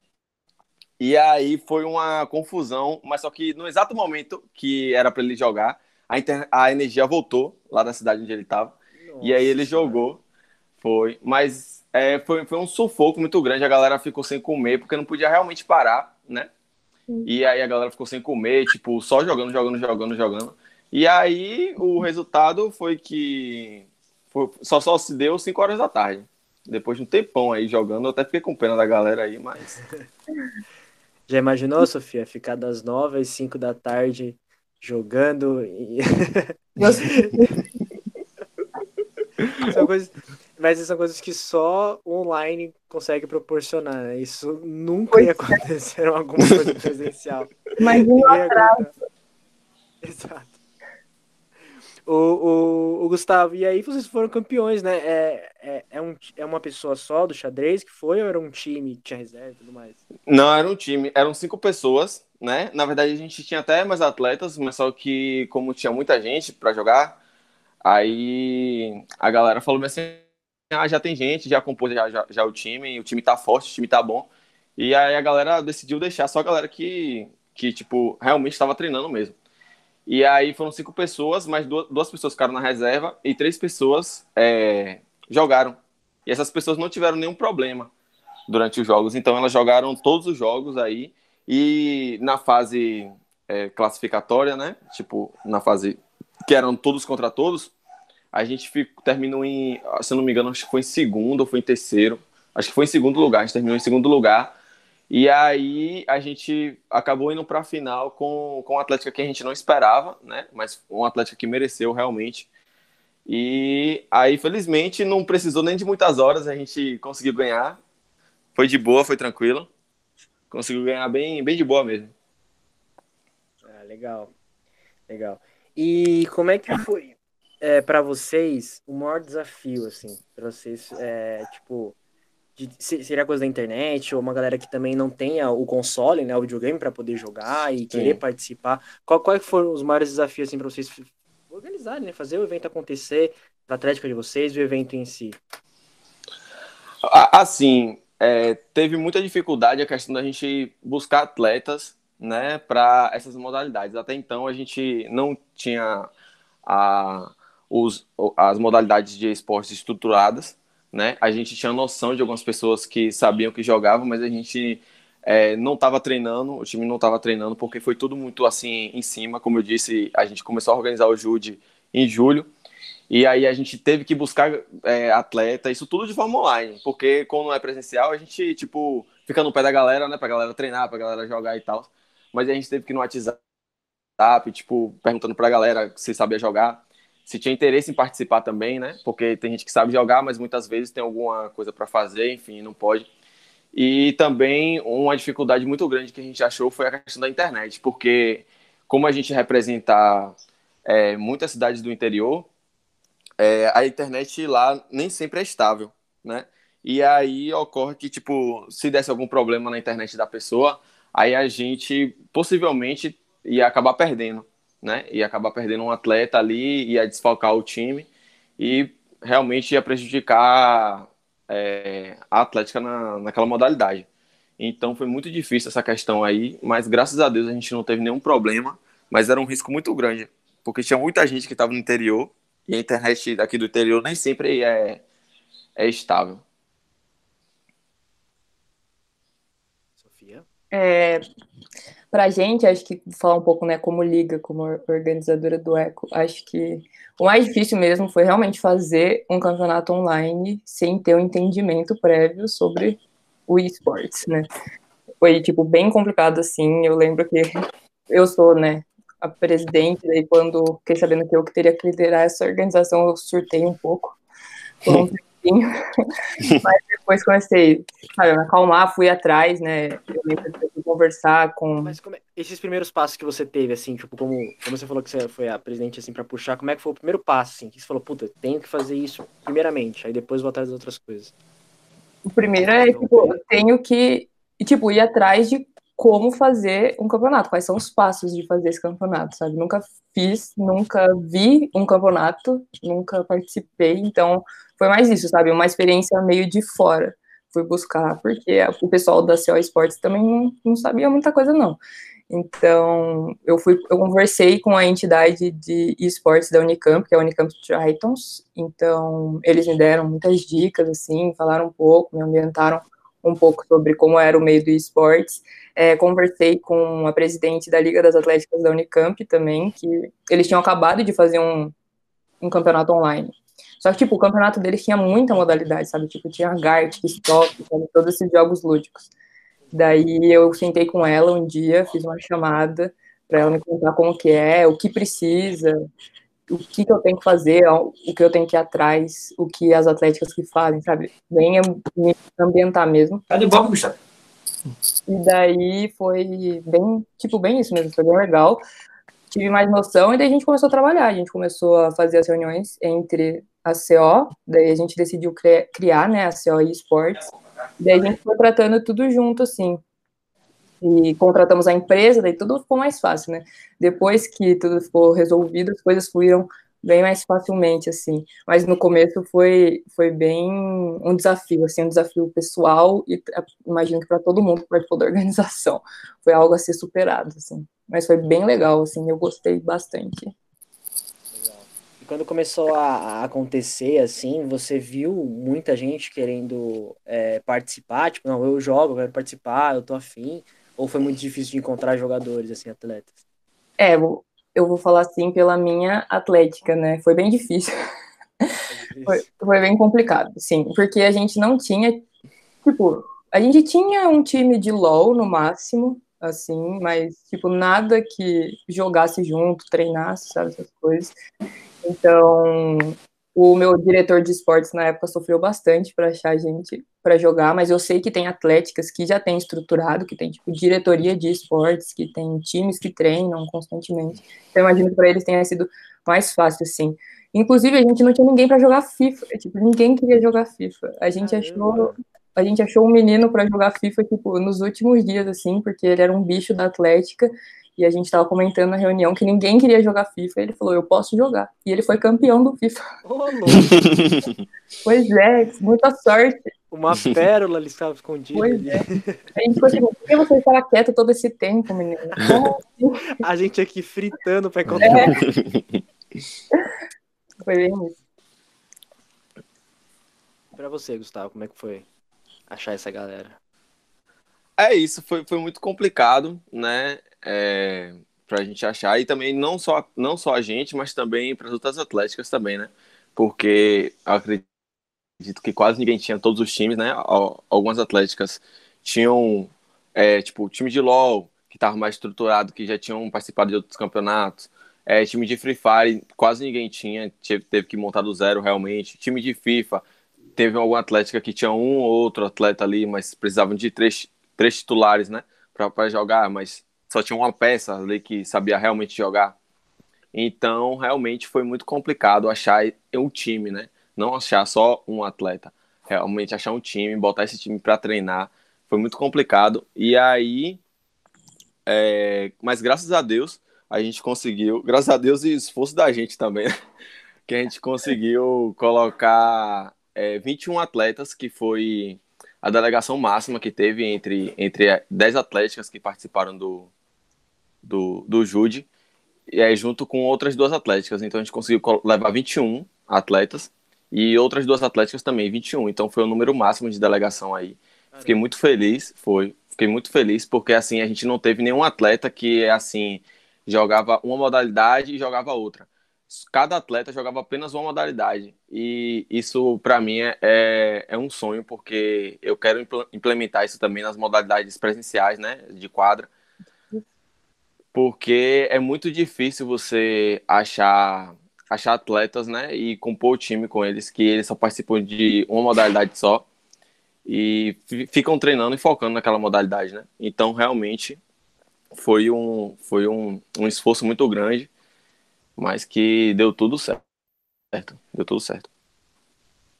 E aí foi uma confusão, mas só que no exato momento que era para ele jogar, a, inter... a energia voltou lá da cidade onde ele estava. E aí ele jogou. Foi, mas é, foi, foi um sufoco muito grande. A galera ficou sem comer porque não podia realmente parar, né? E aí a galera ficou sem comer, tipo, só jogando, jogando, jogando, jogando. E aí o resultado foi que foi, só, só se deu 5 horas da tarde. Depois de um tempão aí jogando, eu até fiquei com pena da galera aí, mas. Já imaginou, Sofia, ficar das 9 às 5 da tarde jogando? E... são coisas, mas são coisas que só online consegue proporcionar. Né? Isso nunca ia é. acontecer em alguma coisa presencial. Mas um. Exato. O, o, o, Gustavo, e aí vocês foram campeões, né? É, é, é, um, é uma pessoa só do xadrez que foi ou era um time que tinha reserva e tudo mais? Não, era um time. Eram cinco pessoas, né? Na verdade, a gente tinha até mais atletas, mas só que como tinha muita gente para jogar, aí a galera falou assim, já tem gente, já compôs já, já, já, o time, o time tá forte, o time tá bom. E aí a galera decidiu deixar só a galera que, que tipo, realmente estava treinando mesmo. E aí foram cinco pessoas, mas duas, duas pessoas ficaram na reserva e três pessoas é, jogaram. E essas pessoas não tiveram nenhum problema durante os jogos. Então elas jogaram todos os jogos aí. E na fase é, classificatória, né? Tipo, na fase que eram todos contra todos, a gente ficou, terminou em, se eu não me engano, acho que foi em segundo ou foi em terceiro. Acho que foi em segundo lugar, a gente terminou em segundo lugar. E aí a gente acabou indo para a final com, com um Atlético que a gente não esperava, né? Mas um Atlético que mereceu realmente. E aí, felizmente, não precisou nem de muitas horas, a gente conseguiu ganhar. Foi de boa, foi tranquilo. Conseguiu ganhar bem, bem de boa mesmo. Ah, legal. Legal. E como é que foi é, para vocês o maior desafio, assim, para vocês, é, tipo, de, seria coisa da internet ou uma galera que também não tenha o console, né, o videogame para poder jogar e querer Sim. participar? Qual, quais foram os maiores desafios, assim, para vocês organizarem, né, fazer o evento acontecer, a atlética de vocês o evento em si? Assim, é, teve muita dificuldade a questão da gente buscar atletas, né, para essas modalidades. Até então a gente não tinha a os, as modalidades de esportes estruturadas, né? A gente tinha noção de algumas pessoas que sabiam que jogavam, mas a gente é, não estava treinando, o time não estava treinando, porque foi tudo muito assim em cima. Como eu disse, a gente começou a organizar o Jude em julho, e aí a gente teve que buscar é, atleta, isso tudo de forma online, porque quando não é presencial, a gente, tipo, fica no pé da galera, né, pra galera treinar, pra galera jogar e tal. mas a gente teve que no WhatsApp, tipo, perguntando pra galera se sabia jogar, se tinha interesse em participar também, né? Porque tem gente que sabe jogar, mas muitas vezes tem alguma coisa para fazer, enfim, não pode. E também uma dificuldade muito grande que a gente achou foi a questão da internet, porque como a gente representa é, muitas cidades do interior, é, a internet lá nem sempre é estável, né? E aí ocorre que, tipo, se desse algum problema na internet da pessoa, aí a gente possivelmente ia acabar perdendo, né? Ia acabar perdendo um atleta ali, ia desfalcar o time e realmente ia prejudicar é, a Atlética na, naquela modalidade. Então foi muito difícil essa questão aí, mas graças a Deus a gente não teve nenhum problema, mas era um risco muito grande, porque tinha muita gente que estava no interior e a internet daqui do interior nem sempre é, é estável. É, para a gente, acho que falar um pouco, né, como liga, como organizadora do Eco, acho que o mais difícil mesmo foi realmente fazer um campeonato online sem ter um entendimento prévio sobre o esportes, né? Foi, tipo, bem complicado, assim, eu lembro que eu sou, né, a presidente, daí quando fiquei sabendo que eu que teria que liderar essa organização, eu surtei um pouco, por tempinho, mas depois comecei, sabe, a acalmar, fui atrás, né, eu lembro conversar com... Mas é, esses primeiros passos que você teve, assim, tipo, como, como você falou que você foi a presidente, assim, para puxar, como é que foi o primeiro passo, assim, que você falou, puta, tenho que fazer isso primeiramente, aí depois vou atrás das outras coisas? O primeiro é, tipo, eu tenho que, tipo, ir atrás de como fazer um campeonato, quais são os passos de fazer esse campeonato, sabe? Nunca fiz, nunca vi um campeonato, nunca participei, então foi mais isso, sabe? Uma experiência meio de fora. Fui buscar, porque o pessoal da CO Esportes também não, não sabia muita coisa, não. Então, eu fui, eu conversei com a entidade de esportes da Unicamp, que é a Unicamp Tritons. Então, eles me deram muitas dicas, assim, falaram um pouco, me ambientaram um pouco sobre como era o meio do esportes. É, conversei com a presidente da Liga das Atléticas da Unicamp também, que eles tinham acabado de fazer um, um campeonato online. Só que, tipo, o campeonato deles tinha muita modalidade, sabe? Tipo, tinha Gart, Stop, sabe? todos esses jogos lúdicos. Daí eu sentei com ela um dia, fiz uma chamada para ela me contar como que é, o que precisa, o que, que eu tenho que fazer, o que eu tenho que ir atrás, o que as atléticas que fazem, sabe? Bem me ambientar mesmo. Cadê o bicho? E daí foi bem, tipo, bem isso mesmo, foi bem legal. Tive mais noção e daí a gente começou a trabalhar, a gente começou a fazer as reuniões entre a CO, daí a gente decidiu criar, né, a CO Esports, daí a gente foi tratando tudo junto, assim, e contratamos a empresa, daí tudo ficou mais fácil, né? Depois que tudo ficou resolvido, as coisas fluíram bem mais facilmente, assim. Mas no começo foi, foi bem um desafio, assim, um desafio pessoal e imagino que para todo mundo que participou da organização. Foi algo a ser superado, assim. Mas foi bem legal, assim, eu gostei bastante. Legal. E quando começou a, a acontecer, assim, você viu muita gente querendo é, participar? Tipo, não, eu jogo, eu quero participar, eu tô afim. Ou foi muito difícil de encontrar jogadores, assim, atletas? É, eu vou falar assim pela minha atlética, né? Foi bem difícil. foi, foi bem complicado, sim, porque a gente não tinha, tipo, a gente tinha um time de LoL no máximo, assim, mas, tipo, nada que jogasse junto, treinasse, sabe, essas coisas. Então, o meu diretor de esportes na época sofreu bastante para achar gente para jogar, mas eu sei que tem atléticas que já tem estruturado, que tem tipo diretoria de esportes, que tem times que treinam constantemente. Então, eu imagino que para eles tenha sido mais fácil assim. Inclusive, a gente não tinha ninguém para jogar FIFA, tipo, ninguém queria jogar FIFA. A gente achou a gente achou um menino para jogar FIFA tipo nos últimos dias assim, porque ele era um bicho da Atlética e a gente estava comentando na reunião que ninguém queria jogar FIFA. ele falou, eu posso jogar. E ele foi campeão do FIFA. Oh, pois é, muita sorte. Uma pérola ali estava escondida. Pois é. A gente ficou assim, por que você estava quieto todo esse tempo, menino? Assim? A gente aqui fritando para encontrar. É. Foi bem isso. Para você, Gustavo, como é que foi achar essa galera? É isso, foi, foi muito complicado, né? é, para a gente achar, e também não só, não só a gente, mas também para as outras atléticas também, né? Porque eu acredito que quase ninguém tinha todos os times, né? Algumas atléticas tinham, é, tipo, time de LOL, que estava mais estruturado, que já tinham participado de outros campeonatos. É, time de Free Fire, quase ninguém tinha, teve, teve que montar do zero realmente. Time de FIFA, teve alguma atlética que tinha um ou outro atleta ali, mas precisavam de três, três titulares, né, para jogar, mas só tinha uma peça ali que sabia realmente jogar. Então, realmente foi muito complicado achar um time, né? Não achar só um atleta. Realmente achar um time, botar esse time para treinar. Foi muito complicado. E aí. É... Mas graças a Deus, a gente conseguiu. Graças a Deus e esforço da gente também, né? que a gente conseguiu colocar é, 21 atletas, que foi a delegação máxima que teve entre, entre 10 atléticas que participaram do, do, do Jude, e aí junto com outras duas atléticas. Então a gente conseguiu levar 21 atletas e outras duas atléticas também, 21. Então foi o número máximo de delegação aí. Fiquei muito feliz, foi. Fiquei muito feliz porque assim a gente não teve nenhum atleta que assim jogava uma modalidade e jogava outra. Cada atleta jogava apenas uma modalidade. E isso, para mim, é, é, é um sonho, porque eu quero implementar isso também nas modalidades presenciais, né, de quadra porque é muito difícil você achar achar atletas, né, e compor o time com eles que eles só participam de uma modalidade só e ficam treinando e focando naquela modalidade, né? Então, realmente foi um foi um, um esforço muito grande, mas que deu tudo certo. Deu tudo certo.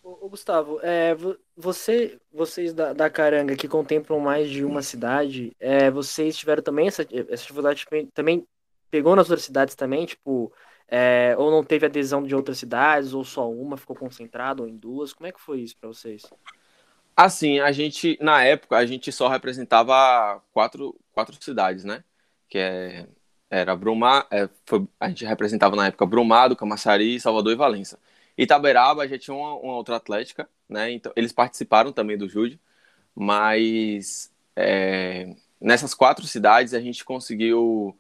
Ô, Gustavo, é, você, vocês da, da Caranga que contemplam mais de uma cidade, é, vocês tiveram também essa, essa dificuldade, também pegou nas outras cidades também, tipo, é, ou não teve adesão de outras cidades, ou só uma ficou concentrada, ou em duas, como é que foi isso para vocês? Assim, a gente, na época, a gente só representava quatro, quatro cidades, né, que é, era Brumar, é, a gente representava na época Brumado, Camaçari, Salvador e Valença. Itaberaba já tinha uma, uma, outra atlética, né? Então, eles participaram também do Jude, mas é, nessas quatro cidades a gente conseguiu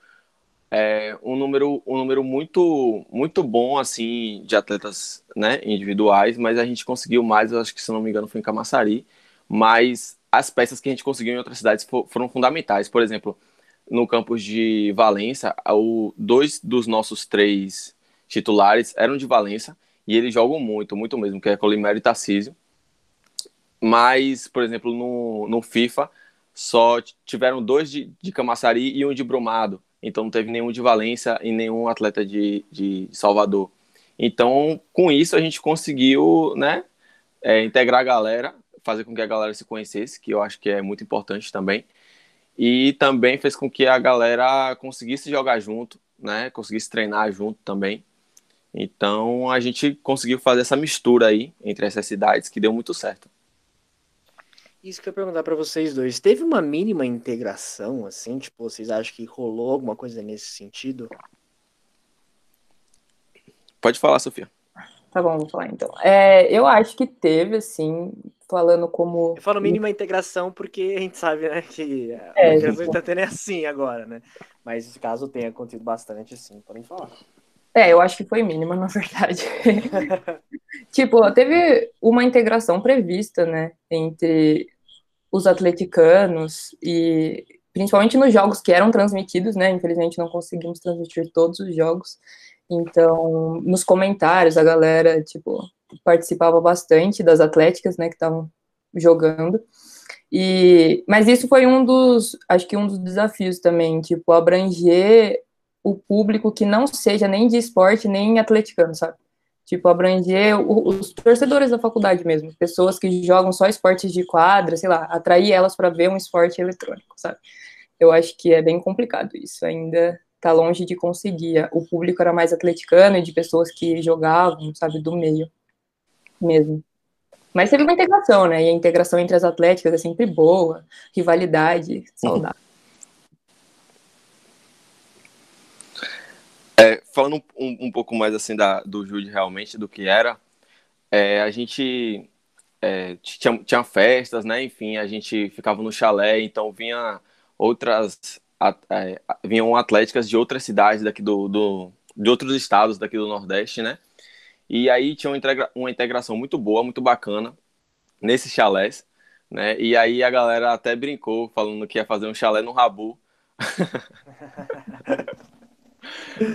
é, um número um número muito muito bom assim de atletas né, individuais, mas a gente conseguiu mais, eu acho que se não me engano foi em Camaçari, mas as peças que a gente conseguiu em outras cidades foram fundamentais. Por exemplo, no campus de Valença, o, dois dos nossos três titulares eram de Valença e eles jogam muito, muito mesmo, que é Colimero e Tarcísio. Mas, por exemplo, no, no FIFA, só tiveram dois de, de Camaçari e um de Brumado. Então não teve nenhum de Valência e nenhum atleta de, de Salvador. Então, com isso, a gente conseguiu né, é, integrar a galera, fazer com que a galera se conhecesse, que eu acho que é muito importante também. E também fez com que a galera conseguisse jogar junto, né, conseguisse treinar junto também. Então a gente conseguiu fazer essa mistura aí entre essas cidades que deu muito certo. Isso que eu ia perguntar para vocês dois. Teve uma mínima integração, assim? Tipo, vocês acham que rolou alguma coisa nesse sentido? Pode falar, Sofia. Tá bom, vou falar então. É, eu acho que teve, assim, falando como. Eu falo mínima integração porque a gente sabe, né, que é, a gente tá tendo é assim agora, né? Mas caso tenha acontecido bastante, assim, podem falar. É, eu acho que foi mínima, na verdade. tipo, teve uma integração prevista, né, entre os atleticanos e principalmente nos jogos que eram transmitidos, né? Infelizmente não conseguimos transmitir todos os jogos. Então, nos comentários a galera, tipo, participava bastante das atléticas, né, que estavam jogando. E mas isso foi um dos, acho que um dos desafios também, tipo, abranger o público que não seja nem de esporte, nem atleticano, sabe? Tipo, abranger os torcedores da faculdade mesmo, pessoas que jogam só esportes de quadra, sei lá, atrair elas para ver um esporte eletrônico, sabe? Eu acho que é bem complicado isso, ainda tá longe de conseguir. O público era mais atleticano e de pessoas que jogavam, sabe, do meio mesmo. Mas teve uma integração, né? E a integração entre as atléticas é sempre boa, rivalidade, saudável. É, falando um, um, pouco mais assim da, do Jude realmente, do que era, é, a gente é, tinha, tinha, festas, né? Enfim, a gente ficava no chalé, então vinha outras. É, vinham atléticas de outras cidades daqui do, do, de outros estados daqui do Nordeste, né? E aí tinha uma, integra, uma integração muito boa, muito bacana nesses chalés, né? E aí a galera até brincou, falando que ia fazer um chalé no Rabu,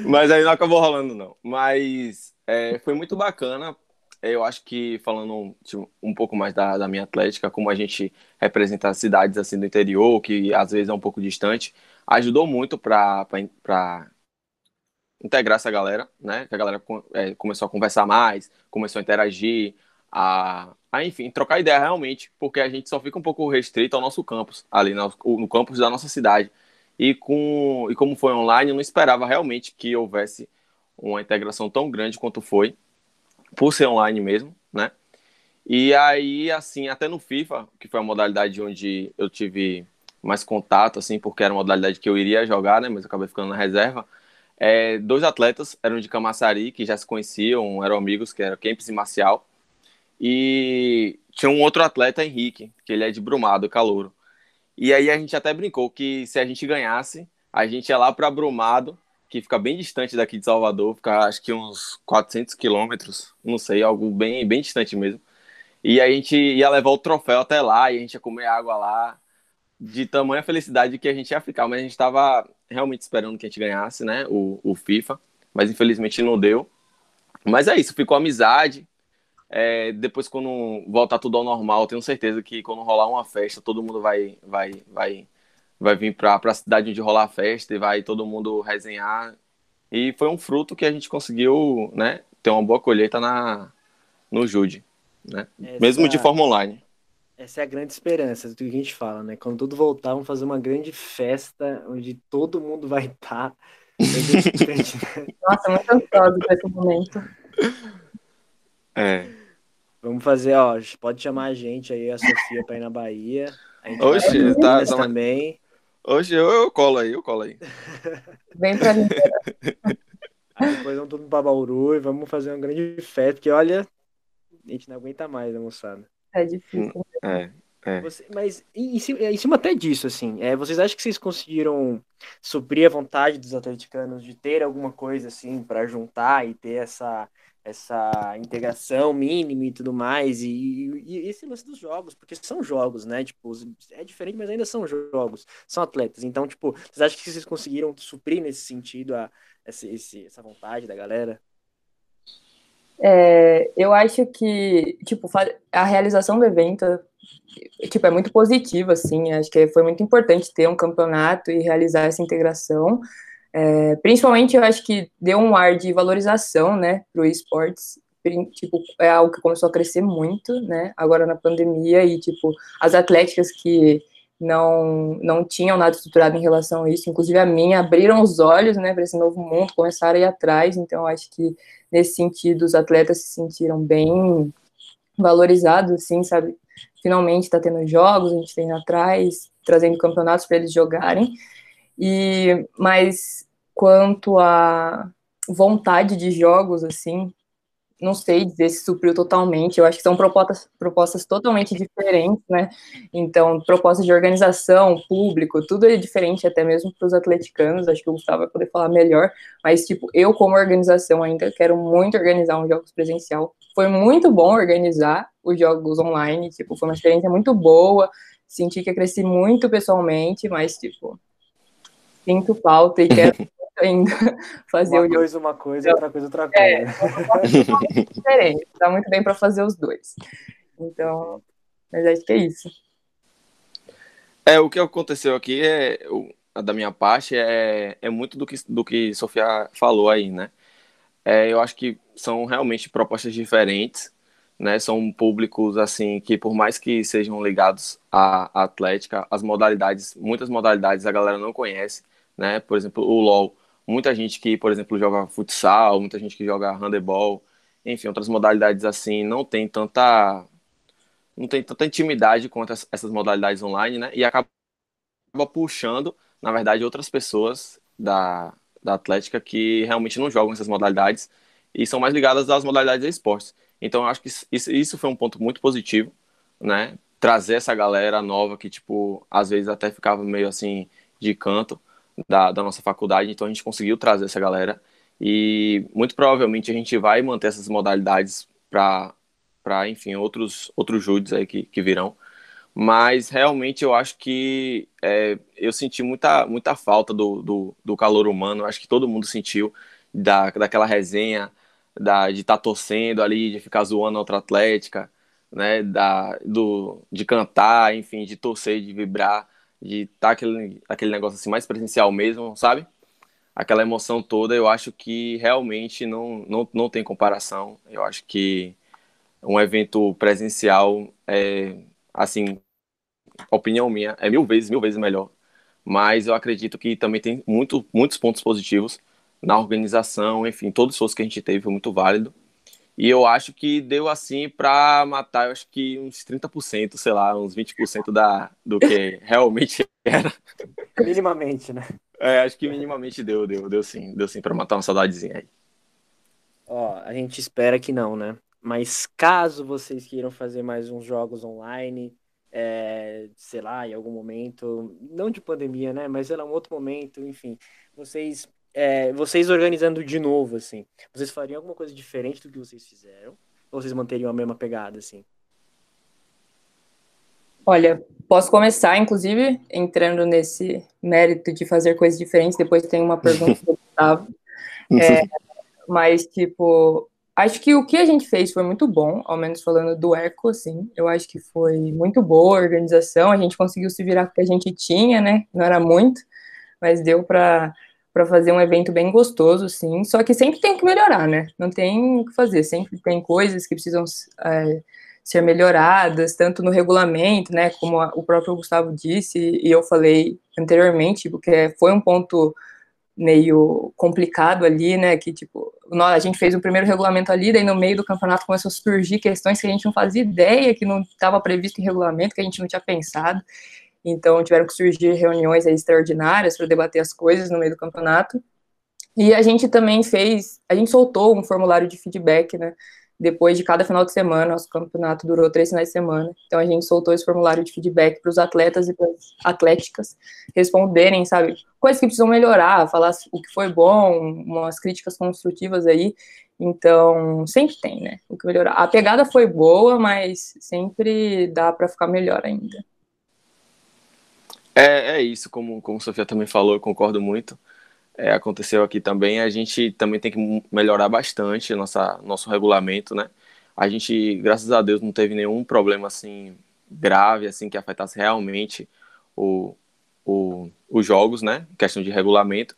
Mas aí não acabou rolando, não. Mas é, foi muito bacana. Eu acho que, falando tipo, um pouco mais da, da minha atlética, como a gente representa cidades assim do interior, que às vezes é um pouco distante, ajudou muito para integrar essa galera, né? Que a galera é, começou a conversar mais, começou a interagir, a, a, enfim, trocar ideia realmente, porque a gente só fica um pouco restrito ao nosso campus, ali no, no campus da nossa cidade. E, com, e como foi online, eu não esperava realmente que houvesse uma integração tão grande quanto foi, por ser online mesmo, né? E aí, assim, até no FIFA, que foi a modalidade onde eu tive mais contato, assim, porque era uma modalidade que eu iria jogar, né? Mas acabei ficando na reserva. É, dois atletas eram de Camaçari, que já se conheciam, eram amigos, que eram Kempis e Marcial. E tinha um outro atleta, Henrique, que ele é de Brumado, Calouro. E aí a gente até brincou que se a gente ganhasse, a gente ia lá para Brumado, que fica bem distante daqui de Salvador, fica acho que uns 400 quilômetros, não sei, algo bem, bem distante mesmo. E a gente ia levar o troféu até lá e a gente ia comer água lá, de tamanha felicidade que a gente ia ficar, mas a gente estava realmente esperando que a gente ganhasse, né, o, o FIFA, mas infelizmente não deu. Mas é isso, ficou amizade, é, depois, quando voltar tudo ao normal, tenho certeza que quando rolar uma festa, todo mundo vai, vai, vai, vai vir para a cidade onde rolar a festa e vai todo mundo resenhar. E foi um fruto que a gente conseguiu né, ter uma boa colheita na, no Jude, né? Essa, mesmo de forma online. Essa é a grande esperança do que a gente fala, né? Quando tudo voltar, vamos fazer uma grande festa onde todo mundo vai estar. Tá. Nossa, muito ansioso para esse momento. É. Vamos fazer, ó, pode chamar a gente aí, a Sofia, pra ir na Bahia. A gente Oxe, tá, tá, também. Hoje eu, eu colo aí, eu colo aí. Vem pra mim. Depois vamos tudo pra Bauru e vamos fazer uma grande festa, porque olha, a gente não aguenta mais, né, moçada? É difícil. É, é. Você, mas em cima, em cima, até disso, assim, é, vocês acham que vocês conseguiram suprir a vontade dos atleticanos de ter alguma coisa, assim, para juntar e ter essa essa integração mínima e tudo mais, e, e, esse lance dos jogos, porque são jogos, né? Tipo, é diferente, mas ainda são jogos, são atletas. Então, tipo, vocês acham que vocês conseguiram suprir nesse sentido a, essa, esse, essa vontade da galera? É, eu acho que, tipo, a realização do evento, tipo, é muito positiva, assim, acho que foi muito importante ter um campeonato e realizar essa integração, é, principalmente, eu acho que deu um ar de valorização, né, para o esportes. Tipo, é algo que começou a crescer muito, né, agora na pandemia, e, tipo, as atléticas que não, não tinham nada estruturado em relação a isso, inclusive a minha, abriram os olhos, né, para esse novo mundo, começaram a ir atrás, então eu acho que, nesse sentido, os atletas se sentiram bem valorizados, assim, sabe, finalmente está tendo jogos, a gente tem atrás, trazendo campeonatos para eles jogarem, e, mas quanto a vontade de jogos, assim, não sei dizer se supriu totalmente, eu acho que são propostas, propostas totalmente diferentes, né? Então, propostas de organização, público, tudo é diferente, até mesmo para os atleticanos, acho que o Gustavo vai poder falar melhor, mas, tipo, eu como organização ainda quero muito organizar um jogos presencial. Foi muito bom organizar os jogos online, tipo, foi uma experiência muito boa, senti que eu cresci muito pessoalmente, mas, tipo, sinto falta e quero ainda fazer uma o coisa uma coisa, outra coisa outra é, coisa. É, diferente, dá muito bem para fazer os dois. Então, mas acho que é isso. É, o que aconteceu aqui é, da minha parte, é, é muito do que, do que Sofia falou aí, né? É, eu acho que são realmente propostas diferentes, né? São públicos, assim, que por mais que sejam ligados à, à atlética, as modalidades, muitas modalidades a galera não conhece, né? Por exemplo, o LoL muita gente que, por exemplo, joga futsal, muita gente que joga handebol, enfim, outras modalidades assim, não tem tanta não tem tanta intimidade quanto essas modalidades online, né? E acaba puxando, na verdade, outras pessoas da, da Atlética que realmente não jogam essas modalidades e são mais ligadas às modalidades de esportes. Então, eu acho que isso, isso foi um ponto muito positivo, né? Trazer essa galera nova que, tipo, às vezes até ficava meio assim de canto da, da nossa faculdade, então a gente conseguiu trazer essa galera e muito provavelmente a gente vai manter essas modalidades para, enfim, outros, outros júris aí que, que virão, Mas realmente eu acho que é, eu senti muita, muita falta do, do, do calor humano. Acho que todo mundo sentiu da, daquela resenha, da, de estar tá torcendo ali, de ficar zoando a outra atlética, né? Da, do, de cantar, enfim, de torcer, de vibrar, de tá aquele, aquele negócio assim mais presencial mesmo, sabe? Aquela emoção toda, eu acho que realmente não, não, não tem comparação. Eu acho que um evento presencial é, assim, opinião minha, é mil vezes, mil vezes melhor. Mas eu acredito que também tem muito, muitos pontos positivos na organização, enfim, todo o esforço que a gente teve foi muito válido. E eu acho que deu assim para matar, eu acho que uns 30%, sei lá, uns 20% da, do que realmente era. Minimamente, né? É, acho que minimamente deu, deu, deu sim, deu sim para matar uma saudadezinha aí. Ó, a gente espera que não, né? Mas caso vocês queiram fazer mais uns jogos online, é, sei lá, em algum momento, não de pandemia, né? Mas era um outro momento, enfim, vocês, é, vocês organizando de novo, assim, vocês fariam alguma coisa diferente do que vocês fizeram? Ou vocês manteriam a mesma pegada, assim? Olha, posso começar, inclusive, entrando nesse mérito de fazer coisas diferentes. Depois tem uma pergunta do Gustavo. É, mas, tipo, Acho que o que a gente fez foi muito bom, ao menos falando do Eco, assim. Eu acho que foi muito boa a organização. A gente conseguiu se virar com o que a gente tinha, né? Não era muito, mas deu para para fazer um evento bem gostoso, sim. Só que sempre tem que melhorar, né? Não tem o que fazer. Sempre tem coisas que precisam é, ser melhoradas, tanto no regulamento, né? Como a, o próprio Gustavo disse e eu falei anteriormente, porque foi um ponto meio complicado ali, né? Que tipo, nós, a gente fez o primeiro regulamento ali, daí no meio do campeonato começou a surgir questões que a gente não fazia ideia, que não estava previsto em regulamento, que a gente não tinha pensado. Então tiveram que surgir reuniões extraordinárias para debater as coisas no meio do campeonato. E a gente também fez, a gente soltou um formulário de feedback, né? depois de cada final de semana. Nosso campeonato durou três finais de semana. Então a gente soltou esse formulário de feedback para os atletas e para as atléticas responderem, sabe? Coisas que precisam melhorar, falar o que foi bom, umas críticas construtivas aí. Então, sempre tem, né? O que melhorar. A pegada foi boa, mas sempre dá para ficar melhor ainda. É, é isso, como, como Sofia também falou, eu concordo muito é, aconteceu aqui também, a gente também tem que melhorar bastante nossa, nosso regulamento, né? A gente, graças a Deus, não teve nenhum problema assim grave, assim que afetasse realmente o, o, os jogos, né? Questão de regulamento.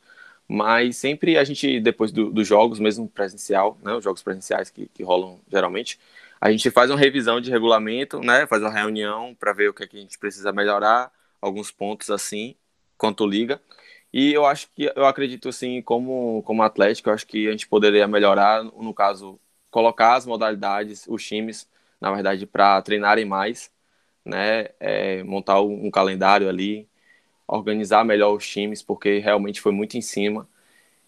Mas sempre a gente, depois do, dos jogos, mesmo presencial, né? Os jogos presenciais que, que rolam geralmente, a gente faz uma revisão de regulamento, né? Faz uma reunião para ver o que, é que a gente precisa melhorar, alguns pontos assim, quanto liga. E eu acho que eu acredito assim, como como Atlético, eu acho que a gente poderia melhorar, no caso, colocar as modalidades, os times, na verdade, para treinarem mais, né? É, montar um calendário ali, organizar melhor os times, porque realmente foi muito em cima.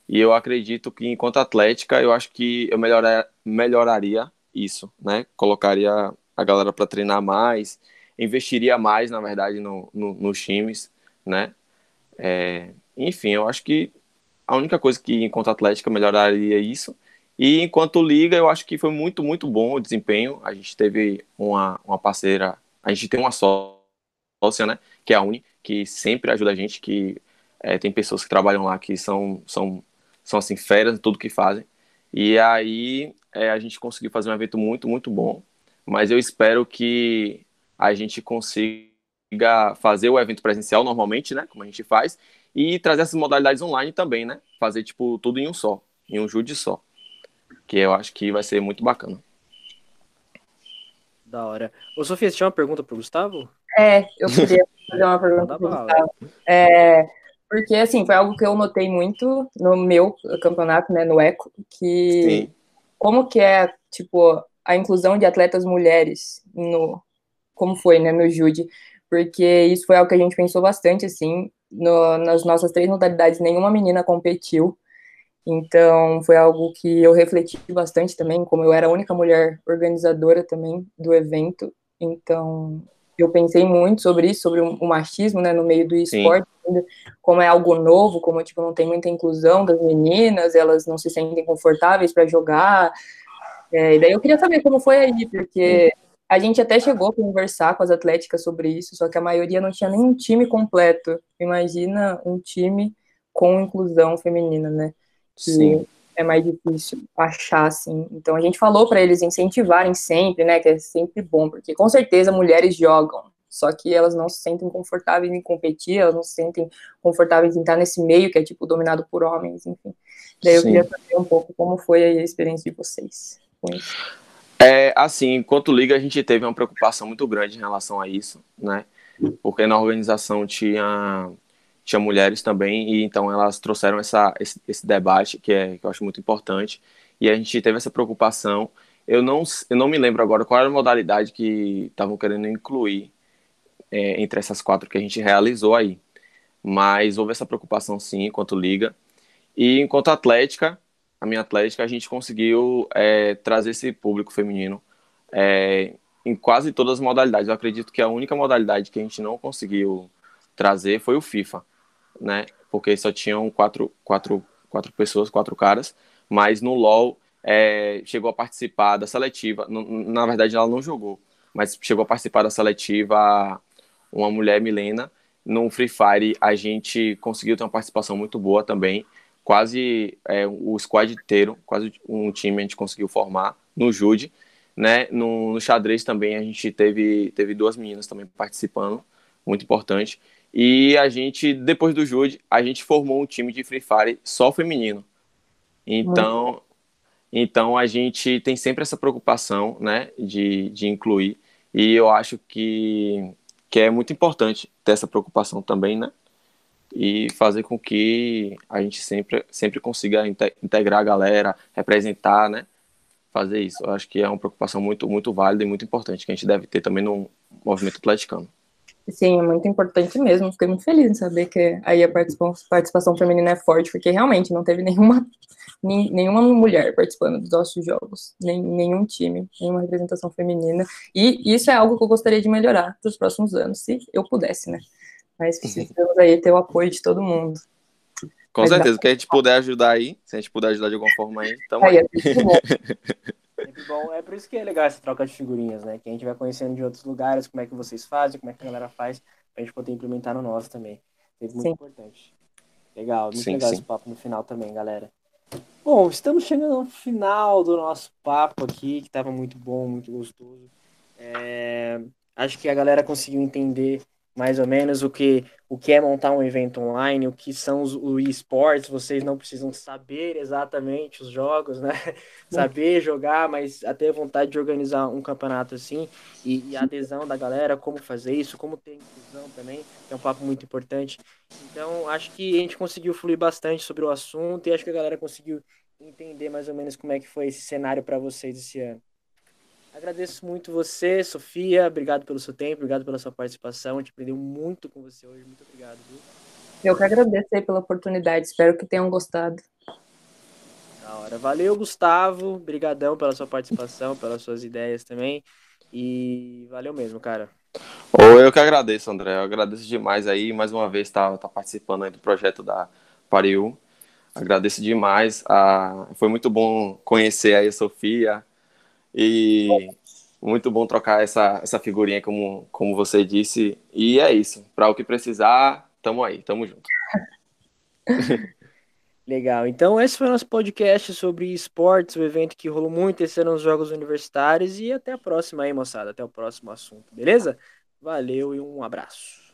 E eu acredito que enquanto Atlética, eu acho que eu melhorar, melhoraria isso, né? Colocaria a galera para treinar mais, investiria mais, na verdade, no, no, nos times, né? É, enfim, eu acho que a única coisa que enquanto Atlética melhoraria isso. E enquanto Liga, eu acho que foi muito, muito bom o desempenho. A gente teve uma, uma parceira, a gente tem uma sócia, né? Que é a Uni, que sempre ajuda a gente, que é, tem pessoas que trabalham lá que são, são, são assim, feras em tudo que fazem. E aí é, a gente conseguiu fazer um evento muito, muito bom. Mas eu espero que a gente consiga fazer o evento presencial normalmente, né? Como a gente faz, e trazer essas modalidades online também, né? Fazer, tipo, tudo em um só, em um jude só. Que eu acho que vai ser muito bacana. Da hora. Ô, Sofia, você tinha uma pergunta pro Gustavo? É, eu queria fazer uma pergunta pro Gustavo. É, porque, assim, foi algo que eu notei muito no meu campeonato, né, no ECO, que Sim. como que é, tipo, a inclusão de atletas mulheres no... Como foi, né, no jude porque isso foi algo que a gente pensou bastante, assim, no, nas nossas três modalidades, nenhuma menina competiu, então foi algo que eu refleti bastante também, como eu era a única mulher organizadora também do evento, então eu pensei muito sobre isso, sobre o machismo, né, no meio do esporte, como é algo novo, como, tipo, não tem muita inclusão das meninas, elas não se sentem confortáveis para jogar, é, e daí eu queria saber como foi aí, porque a gente até chegou a conversar com as atléticas sobre isso, só que a maioria não tinha nenhum time completo. Imagina um time com inclusão feminina, né? Que Sim. é mais difícil achar, assim. Então a gente falou para eles incentivarem sempre, né? Que é sempre bom, porque com certeza mulheres jogam, só que elas não se sentem confortáveis em competir, elas não se sentem confortáveis em estar nesse meio que é tipo dominado por homens, enfim. Daí eu Sim. queria saber um pouco como foi a experiência de vocês com isso. É, assim, enquanto liga a gente teve uma preocupação muito grande em relação a isso, né? Porque na organização tinha tinha mulheres também e então elas trouxeram essa esse, esse debate que é que eu acho muito importante e a gente teve essa preocupação. Eu não eu não me lembro agora qual era a modalidade que estavam querendo incluir é, entre essas quatro que a gente realizou aí, mas houve essa preocupação sim enquanto liga e enquanto atlética a minha atlética, a gente conseguiu é, trazer esse público feminino é, em quase todas as modalidades. Eu acredito que a única modalidade que a gente não conseguiu trazer foi o FIFA, né? Porque só tinham quatro, quatro, quatro pessoas, quatro caras, mas no LoL é, chegou a participar da seletiva. Na verdade, ela não jogou, mas chegou a participar da seletiva uma mulher, Milena. No Free Fire, a gente conseguiu ter uma participação muito boa também quase é, o squad inteiro, quase um time a gente conseguiu formar no Jude, né? No, no, xadrez também a gente teve, teve duas meninas também participando, muito importante. E a gente, depois do Jude, a gente formou um time de Free Fire só feminino. Então, então a gente tem sempre essa preocupação, né, de, de incluir. E eu acho que, que é muito importante ter essa preocupação também, né? E fazer com que a gente sempre, sempre consiga integrar a galera, representar, né? Fazer isso. Eu acho que é uma preocupação muito, muito válida e muito importante que a gente deve ter também no movimento atleticano. Sim, é muito importante mesmo. Fiquei muito feliz em saber que aí a participação, feminina é forte, porque realmente não teve nenhuma, nenhuma mulher participando dos nossos jogos, nem, nenhum time, nenhuma representação feminina. E isso é algo que eu gostaria de melhorar para os próximos anos, se eu pudesse, né? Mas precisamos aí ter o apoio de todo mundo. Com Mas certeza, dá. que a gente puder ajudar aí, se a gente puder ajudar de alguma forma aí, tamo aí. aí. É bom. Sempre bom. É por isso que é legal essa troca de figurinhas, né? Que a gente vai conhecendo de outros lugares, como é que vocês fazem, como é que a galera faz, pra gente poder implementar no nosso também. É muito sim. importante. Legal, muito sim, legal sim. esse papo no final também, galera. Bom, estamos chegando ao final do nosso papo aqui, que estava muito bom, muito gostoso. É... Acho que a galera conseguiu entender mais ou menos o que, o que é montar um evento online, o que são os, esportes, vocês não precisam saber exatamente os jogos, né? saber jogar, mas até vontade de organizar um campeonato assim, e, e, a adesão da galera, como fazer isso, como ter inclusão também, é um papo muito importante. Então, acho que a gente conseguiu fluir bastante sobre o assunto e acho que a galera conseguiu entender mais ou menos como é que foi esse cenário para vocês esse ano. Agradeço muito você, Sofia. Obrigado pelo seu tempo, obrigado pela sua participação. A gente aprendeu muito com você hoje. Muito obrigado. Viu? Eu que agradeço aí pela oportunidade. Espero que tenham gostado. Da hora. Valeu, Gustavo. Obrigadão pela sua participação, pelas suas ideias também. E valeu mesmo, cara. Oh, eu que agradeço, André. Eu agradeço demais aí, mais uma vez, estar tá, tá participando aí do projeto da Pariu. Agradeço demais. Ah, foi muito bom conhecer aí a Sofia, e muito bom trocar essa, essa figurinha, como, como você disse. E é isso. Para o que precisar, tamo aí, tamo junto. Legal. Então, esse foi o nosso podcast sobre esportes, o evento que rolou muito esse ano nos Jogos Universitários. E até a próxima aí, moçada. Até o próximo assunto, beleza? Valeu e um abraço.